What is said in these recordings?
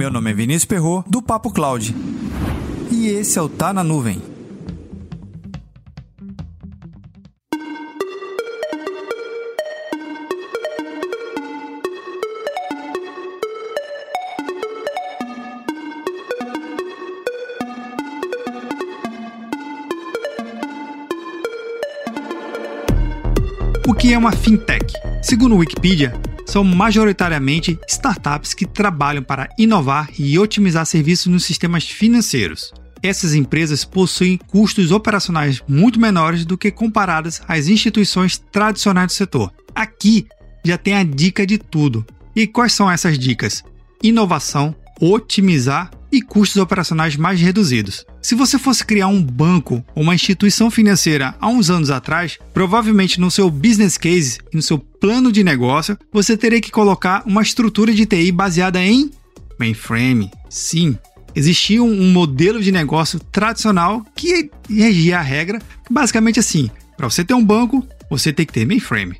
Meu nome é Vinícius Perro do Papo Cloud. E esse é o Tá na Nuvem. O que é uma fintech? Segundo o Wikipedia, são majoritariamente startups que trabalham para inovar e otimizar serviços nos sistemas financeiros. Essas empresas possuem custos operacionais muito menores do que comparadas às instituições tradicionais do setor. Aqui já tem a dica de tudo. E quais são essas dicas? Inovação, otimizar e custos operacionais mais reduzidos. Se você fosse criar um banco ou uma instituição financeira há uns anos atrás, provavelmente no seu business case e no seu plano de negócio, você teria que colocar uma estrutura de TI baseada em mainframe. Sim, existia um modelo de negócio tradicional que regia a regra, basicamente assim: para você ter um banco, você tem que ter mainframe.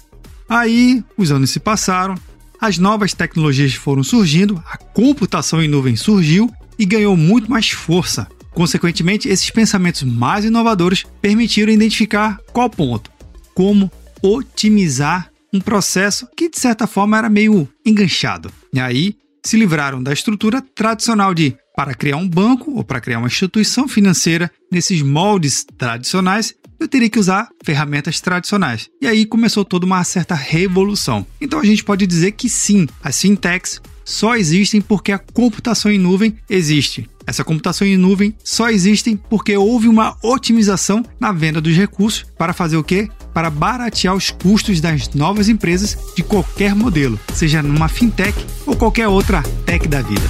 Aí, os anos se passaram, as novas tecnologias foram surgindo, a computação em nuvem surgiu e ganhou muito mais força. Consequentemente, esses pensamentos mais inovadores permitiram identificar qual ponto, como otimizar um processo que de certa forma era meio enganchado. E aí se livraram da estrutura tradicional de para criar um banco ou para criar uma instituição financeira nesses moldes tradicionais, eu teria que usar ferramentas tradicionais. E aí começou toda uma certa revolução. Então a gente pode dizer que sim, as fintechs só existem porque a computação em nuvem existe. Essa computação em nuvem só existe porque houve uma otimização na venda dos recursos para fazer o quê? Para baratear os custos das novas empresas de qualquer modelo, seja numa fintech ou qualquer outra tech da vida.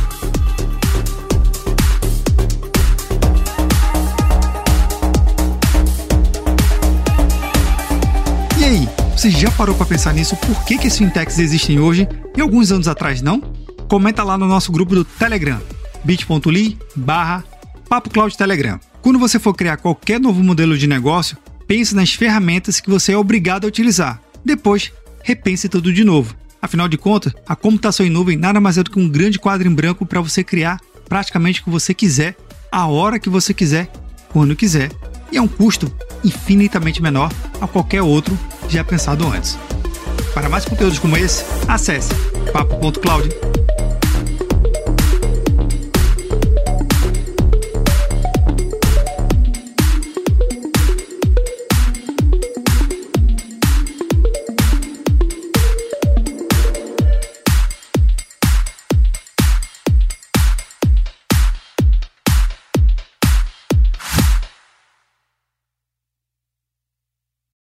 E aí, você já parou para pensar nisso? Por que, que as fintechs existem hoje e alguns anos atrás não? Comenta lá no nosso grupo do Telegram, bit.ly barra Papo Cloud Telegram. Quando você for criar qualquer novo modelo de negócio, pense nas ferramentas que você é obrigado a utilizar. Depois, repense tudo de novo. Afinal de contas, a computação em nuvem nada mais é do que um grande quadro em branco para você criar praticamente o que você quiser, a hora que você quiser, quando quiser, e é um custo infinitamente menor a qualquer outro já pensado antes. Para mais conteúdos como esse, acesse papo.cloud.com